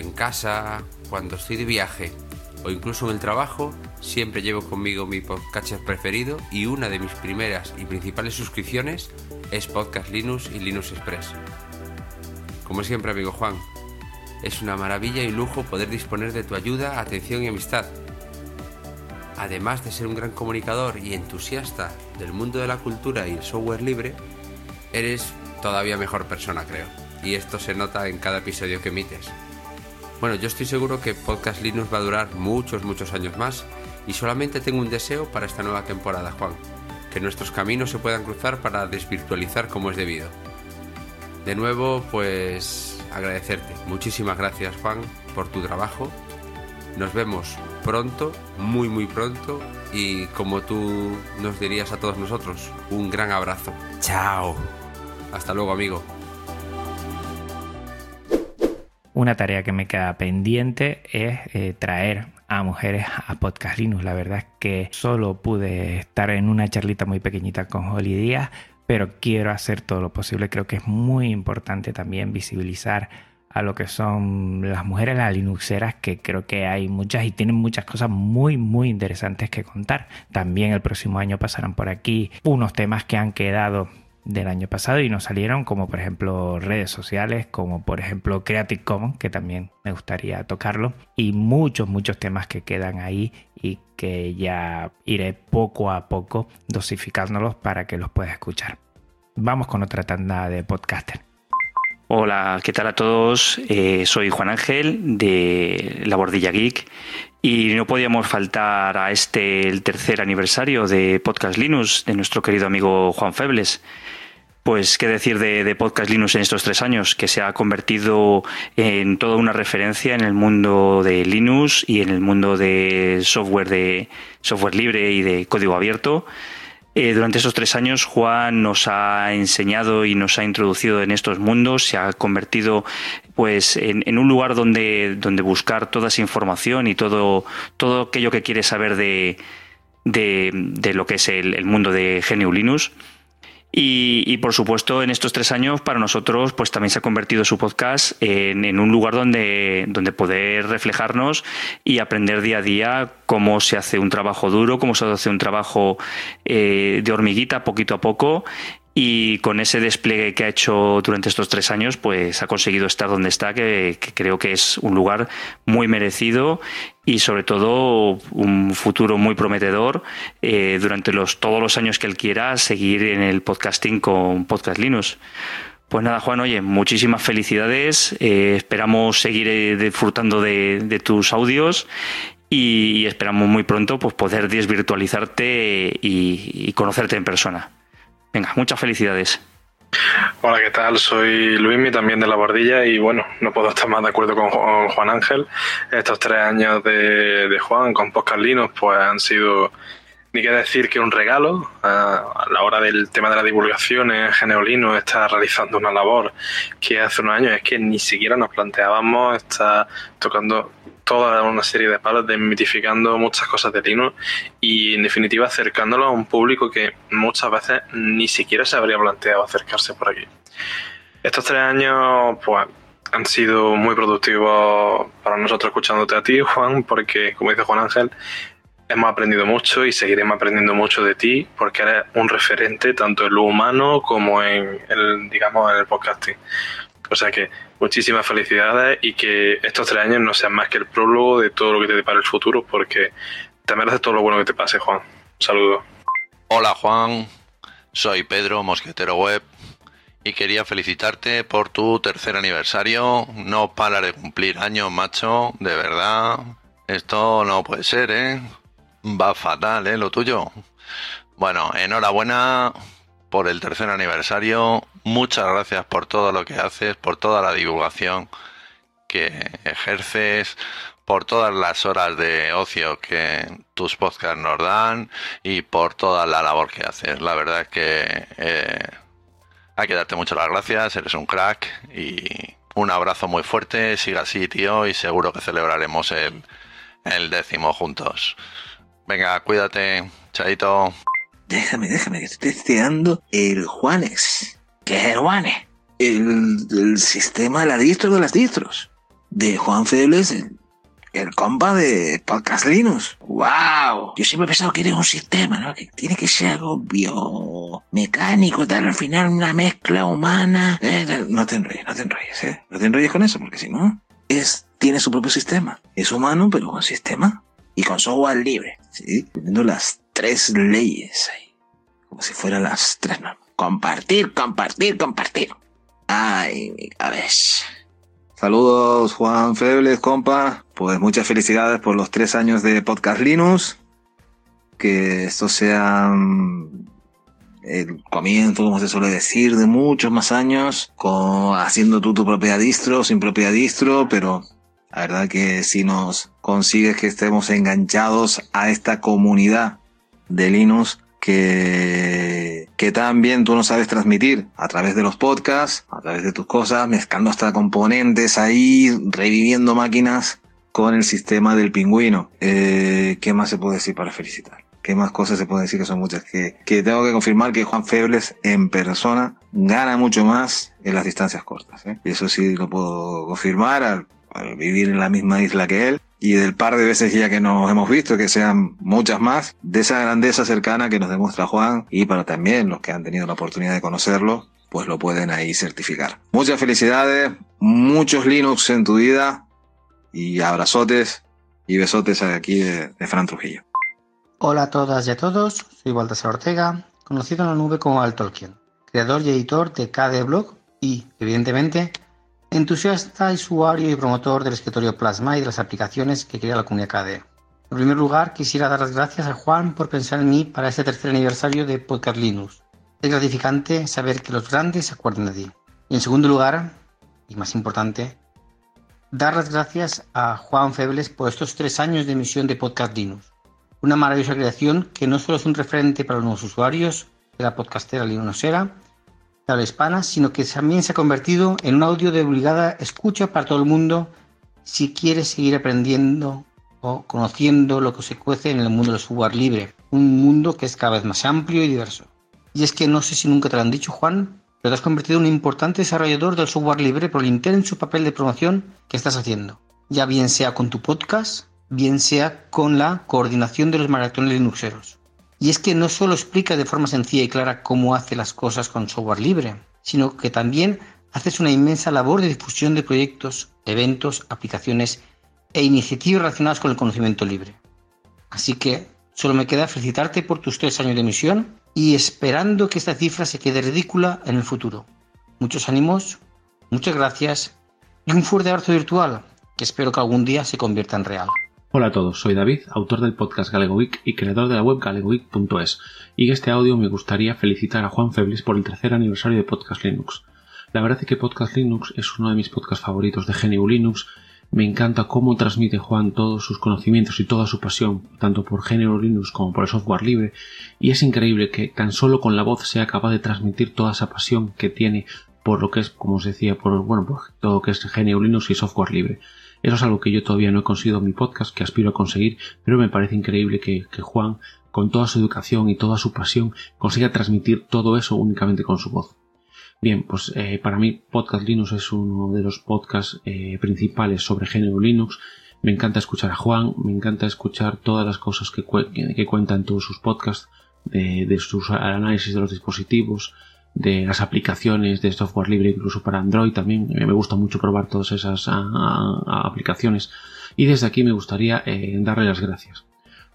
en casa, cuando estoy de viaje o incluso en el trabajo, siempre llevo conmigo mi podcast preferido y una de mis primeras y principales suscripciones es Podcast Linux y Linux Express. Como siempre, amigo Juan, es una maravilla y lujo poder disponer de tu ayuda, atención y amistad. Además de ser un gran comunicador y entusiasta del mundo de la cultura y el software libre, eres todavía mejor persona, creo. Y esto se nota en cada episodio que emites. Bueno, yo estoy seguro que Podcast Linux va a durar muchos, muchos años más y solamente tengo un deseo para esta nueva temporada, Juan, que nuestros caminos se puedan cruzar para desvirtualizar como es debido. De nuevo, pues agradecerte. Muchísimas gracias, Juan, por tu trabajo. Nos vemos pronto, muy, muy pronto y como tú nos dirías a todos nosotros, un gran abrazo. Chao. Hasta luego, amigo. Una tarea que me queda pendiente es eh, traer a mujeres a Podcast Linux. La verdad es que solo pude estar en una charlita muy pequeñita con Holly Díaz, pero quiero hacer todo lo posible. Creo que es muy importante también visibilizar a lo que son las mujeres, las linuxeras, que creo que hay muchas y tienen muchas cosas muy, muy interesantes que contar. También el próximo año pasarán por aquí unos temas que han quedado del año pasado y nos salieron como por ejemplo redes sociales, como por ejemplo Creative Commons, que también me gustaría tocarlo, y muchos, muchos temas que quedan ahí y que ya iré poco a poco dosificándolos para que los puedas escuchar. Vamos con otra tanda de podcaster. Hola, ¿qué tal a todos? Eh, soy Juan Ángel de La Bordilla Geek y no podíamos faltar a este, el tercer aniversario de Podcast Linux de nuestro querido amigo Juan Febles. Pues qué decir de, Podcast Linux en estos tres años, que se ha convertido en toda una referencia en el mundo de Linux y en el mundo de software de software libre y de código abierto. Eh, durante estos tres años Juan nos ha enseñado y nos ha introducido en estos mundos, se ha convertido pues en, un lugar donde, donde buscar toda esa información y todo, todo aquello que quiere saber de, de, lo que es el, el mundo de GNU Linux. Y, por supuesto, en estos tres años, para nosotros, pues también se ha convertido su podcast en, un lugar donde, donde poder reflejarnos y aprender día a día cómo se hace un trabajo duro, cómo se hace un trabajo eh, de hormiguita poquito a poco y con ese despliegue que ha hecho durante estos tres años, pues ha conseguido estar donde está, que, creo que es un lugar muy merecido y sobre todo un futuro muy prometedor eh, durante los, todos los años que él quiera seguir en el podcasting con Podcast Linux. Pues nada, Juan, oye, muchísimas felicidades. eh, esperamos seguir eh, disfrutando de, tus audios y, esperamos muy pronto pues, poder desvirtualizarte y conocerte en persona. Venga, muchas felicidades. Hola, ¿qué tal? Soy Luismi, también de La Bordilla, y bueno, no puedo estar más de acuerdo con Ju- Juan Ángel. Estos tres años de, de Juan con Podcast Linux, pues han sido, ni que decir que un regalo. A, a la hora del tema de la divulgación, en Geneolino está realizando una labor que hace unos años es que ni siquiera nos planteábamos, está tocando toda una serie de palos, desmitificando muchas cosas de Linux y en definitiva acercándolo a un público que muchas veces ni siquiera se habría planteado acercarse por aquí. Estos tres años pues han sido muy productivos para nosotros escuchándote a ti, Juan, porque como dice Juan Ángel, hemos aprendido mucho y seguiremos aprendiendo mucho de ti porque eres un referente tanto en lo humano como en el, digamos, en el podcasting. O sea que muchísimas felicidades y que estos tres años no sean más que el prólogo de todo lo que te depara el futuro porque te mereces todo lo bueno que te pase, Juan. Un saludo. Hola Juan, soy Pedro Mosquetero Web y quería felicitarte por tu tercer aniversario. No paras de cumplir años, macho, de verdad. Esto no puede ser, ¿eh? Va fatal, ¿eh? Lo tuyo. Bueno, enhorabuena por el tercer aniversario. Muchas gracias por todo lo que haces, por toda la divulgación que ejerces, por todas las horas de ocio que tus podcasts nos dan y por toda la labor que haces. La verdad es que eh, hay que darte muchas las gracias, eres un crack y un abrazo muy fuerte. Siga así, tío, y seguro que celebraremos el, el décimo juntos. Venga, cuídate, chaito. Déjame, déjame, que estoy testeando el Juanex. ¿Qué es el Juanex? El, el sistema de la distro de las distros. De Juan Febles, el, el compa de Podcast Linux. ¡Wow! Yo siempre he pensado que era un sistema, ¿no? Que tiene que ser algo biomecánico, tal, al final una mezcla humana. Eh, no te enrolles, no te enrolles, ¿eh? No te enrolles con eso, porque si no, es, tiene su propio sistema. Es humano, pero con sistema. Y con software libre, ¿sí? Teniendo las tres leyes ahí. Como si fueran las tres normas. Compartir, compartir, compartir. Ay, mi cabeza. Saludos Juan Febles, compa. Pues muchas felicidades por los tres años de Podcast Linux. Que esto sea mm, el comienzo, como se suele decir, de muchos más años, con, haciendo tú tu propia distro, sin propia distro, pero la verdad que si nos consigues que estemos enganchados a esta comunidad de Linux que, que también tú no sabes transmitir a través de los podcasts, a través de tus cosas, mezclando hasta componentes ahí, reviviendo máquinas con el sistema del pingüino. Eh, ¿Qué más se puede decir para felicitar? ¿Qué más cosas se pueden decir que son muchas? Que, que tengo que confirmar que Juan Febles en persona gana mucho más en las distancias cortas. ¿eh? Y eso sí lo puedo confirmar al vivir en la misma isla que él y del par de veces ya que nos hemos visto, que sean muchas más, de esa grandeza cercana que nos demuestra Juan y para también los que han tenido la oportunidad de conocerlo, pues lo pueden ahí certificar. Muchas felicidades, muchos Linux en tu vida y abrazotes y besotes aquí de, de Fran Trujillo. Hola a todas y a todos, soy Baltasar Ortega, conocido en la nube como Al Tolkien, creador y editor de KD Blog y, evidentemente, entusiasta, usuario y promotor del escritorio Plasma y de las aplicaciones que crea la comunidad KDE. En primer lugar, quisiera dar las gracias a Juan por pensar en mí para este tercer aniversario de Podcast Linux. Es gratificante saber que los grandes se acuerdan de ti. Y en segundo lugar, y más importante, dar las gracias a Juan Febles por estos tres años de emisión de Podcast Linux. Una maravillosa creación que no solo es un referente para los nuevos usuarios de la podcastera linuxera, de habla hispana, sino que también se ha convertido en un audio de obligada escucha para todo el mundo si quiere seguir aprendiendo o conociendo lo que se cuece en el mundo del software libre, un mundo que es cada vez más amplio y diverso. Y es que no sé si nunca te lo han dicho, Juan, pero te has convertido en un importante desarrollador del software libre por el intenso papel de promoción que estás haciendo, ya bien sea con tu podcast, bien sea con la coordinación de los maratones linuxeros. Y es que no solo explica de forma sencilla y clara cómo hace las cosas con software libre, sino que también haces una inmensa labor de difusión de proyectos, eventos, aplicaciones e iniciativas relacionadas con el conocimiento libre. Así que solo me queda felicitarte por tus tres años de misión y esperando que esta cifra se quede ridícula en el futuro. Muchos ánimos, muchas gracias y un fuerte abrazo virtual que espero que algún día se convierta en real. Hola a todos, soy David, autor del podcast Galego Week y creador de la web galegoweek.es, y en este audio me gustaría felicitar a Juan Febles por el tercer aniversario de Podcast Linux. La verdad es que Podcast Linux es uno de mis podcasts favoritos de GNU Linux. Me encanta cómo transmite Juan todos sus conocimientos y toda su pasión, tanto por GNU Linux como por el software libre, y es increíble que tan solo con la voz sea capaz de transmitir toda esa pasión que tiene por lo que es, como os decía, por, bueno, por todo lo que es GNU Linux y software libre. Eso es algo que yo todavía no he conseguido en mi podcast, que aspiro a conseguir, pero me parece increíble que, Juan, con toda su educación y toda su pasión, consiga transmitir todo eso únicamente con su voz. Bien, pues eh, para mí Podcast Linux es uno de los podcasts eh, principales sobre género Linux. Me encanta escuchar a Juan, me encanta escuchar todas las cosas que, que, cuenta en todos sus podcasts, de, de sus análisis de los dispositivos, de las aplicaciones de software libre incluso para Android también. Me gusta mucho probar todas esas aplicaciones. Y desde aquí me gustaría eh, darle las gracias.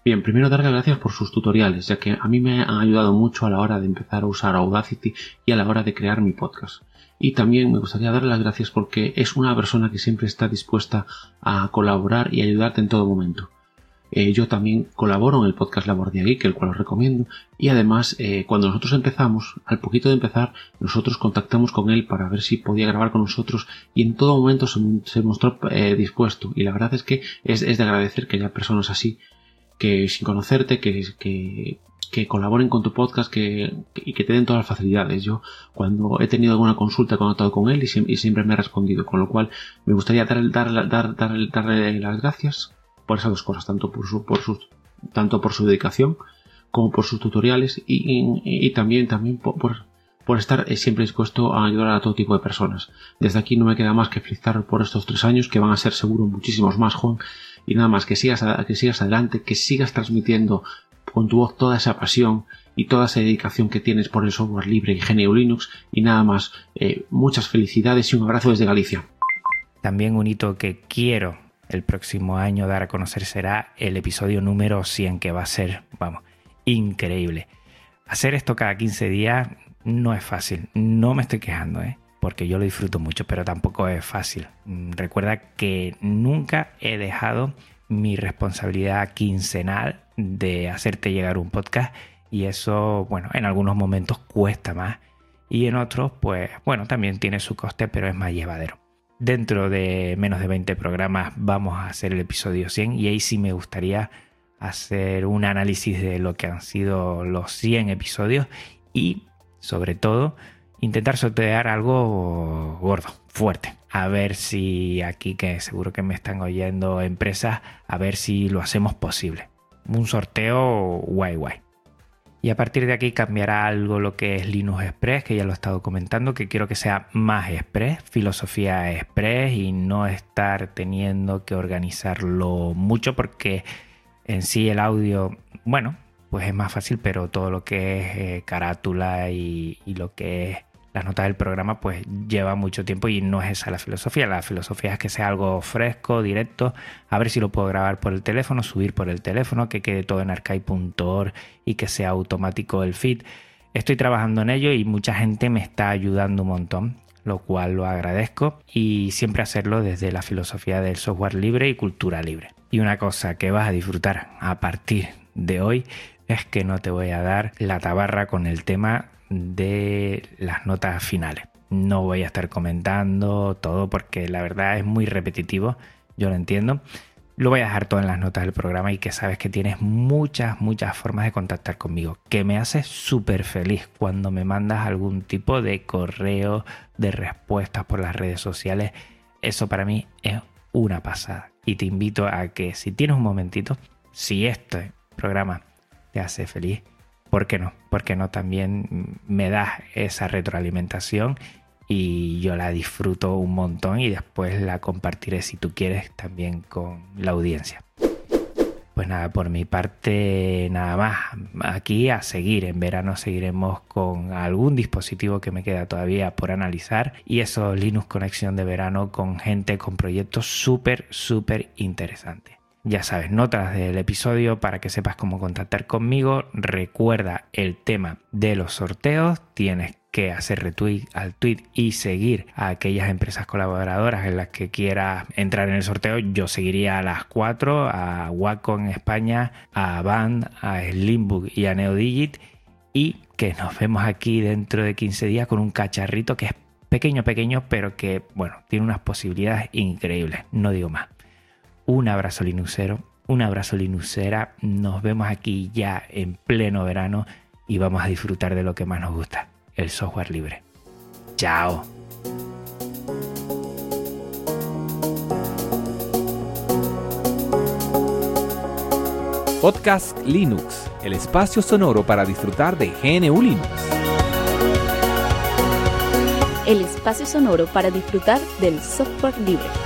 Bien primero darle las gracias por sus tutoriales ya que a mí me han ayudado mucho a la hora de empezar a usar Audacity y a la hora de crear mi podcast. Y también me gustaría darle las gracias porque es una persona que siempre está dispuesta a colaborar y ayudarte en todo momento eh, yo también colaboro en el podcast Labor de Geek, el cual os recomiendo. Y además, eh, cuando nosotros empezamos, al poquito de empezar, nosotros contactamos con él para ver si podía grabar con nosotros y en todo momento se, mostró eh, dispuesto. Y la verdad es que es, de agradecer que haya personas así, que sin conocerte, que, que, que colaboren con tu podcast que, y que te den todas las facilidades. Yo cuando he tenido alguna consulta he conectado con él y, siempre me ha respondido, con lo cual me gustaría dar, dar, dar, darle las gracias por esas dos cosas, tanto por su, por su, tanto por su dedicación como por sus tutoriales y, también, también por, estar siempre dispuesto a ayudar a todo tipo de personas. Desde aquí no me queda más que felicitar por estos tres años, que van a ser seguro muchísimos más, Juan, y nada más que sigas, que sigas adelante, que sigas transmitiendo con tu voz toda esa pasión y toda esa dedicación que tienes por el software libre y GNU Linux y nada más, eh, muchas felicidades y un abrazo desde Galicia. También un hito que quiero el próximo año dar a conocer será el episodio número 100, que va a ser, vamos, increíble. Hacer esto cada 15 días no es fácil, no me estoy quejando, ¿eh? porque yo lo disfruto mucho, pero tampoco es fácil. Mm, recuerda que nunca he dejado mi responsabilidad quincenal de hacerte llegar un podcast y eso, bueno, en algunos momentos cuesta más y en otros, pues, bueno, también tiene su coste, pero es más llevadero. Dentro de menos de 20 programas vamos a hacer el episodio 100 y ahí sí me gustaría hacer un análisis de lo que han sido los 100 episodios y sobre todo intentar sortear algo gordo, fuerte. A ver si aquí que seguro que me están oyendo empresas, a ver si lo hacemos posible. Un sorteo guay guay. Y a partir de aquí cambiará algo lo que es Linux Express, que ya lo he estado comentando, que quiero que sea más Express, filosofía Express y no estar teniendo que organizarlo mucho porque en sí el audio, bueno, pues es más fácil, pero todo lo que es eh, carátula y, y lo que es las notas del programa pues lleva mucho tiempo y no es esa la filosofía. La filosofía es que sea algo fresco, directo, a ver si lo puedo grabar por el teléfono, subir por el teléfono, que quede todo en archive.org y que sea automático el feed. Estoy trabajando en ello y mucha gente me está ayudando un montón, lo cual lo agradezco y siempre hacerlo desde la filosofía del software libre y cultura libre. Y una cosa que vas a disfrutar a partir de hoy es que no te voy a dar la tabarra con el tema de las notas finales. No voy a estar comentando todo porque la verdad es muy repetitivo, yo lo entiendo. Lo voy a dejar todo en las notas del programa y que sabes que tienes muchas, muchas formas de contactar conmigo. Que me hace súper feliz cuando me mandas algún tipo de correo, de respuestas por las redes sociales. Eso para mí es una pasada. Y te invito a que si tienes un momentito, si este programa te hace feliz, ¿por qué no? Porque no también me das esa retroalimentación y yo la disfruto un montón y después la compartiré si tú quieres también con la audiencia. Pues nada, por mi parte nada más. Aquí a seguir. En verano seguiremos con algún dispositivo que me queda todavía por analizar y eso Linux Conexión de verano con gente con proyectos súper, súper interesantes. Ya sabes, notas del episodio para que sepas cómo contactar conmigo. Recuerda el tema de los sorteos. Tienes que hacer retweet al tweet y seguir a aquellas empresas colaboradoras en las que quieras entrar en el sorteo. Yo seguiría a las cuatro, a Wacom en España, a Band, a Slimbook y a Neodigit. Y que nos vemos aquí dentro de 15 días con un cacharrito que es pequeño, pequeño, pero que, bueno, tiene unas posibilidades increíbles. No digo más. Un abrazo linuxero, un abrazo linuxera. Nos vemos aquí ya en pleno verano y vamos a disfrutar de lo que más nos gusta el software libre. Chao. Podcast Linux, el espacio sonoro para disfrutar de GNU Linux. El espacio sonoro para disfrutar del software libre.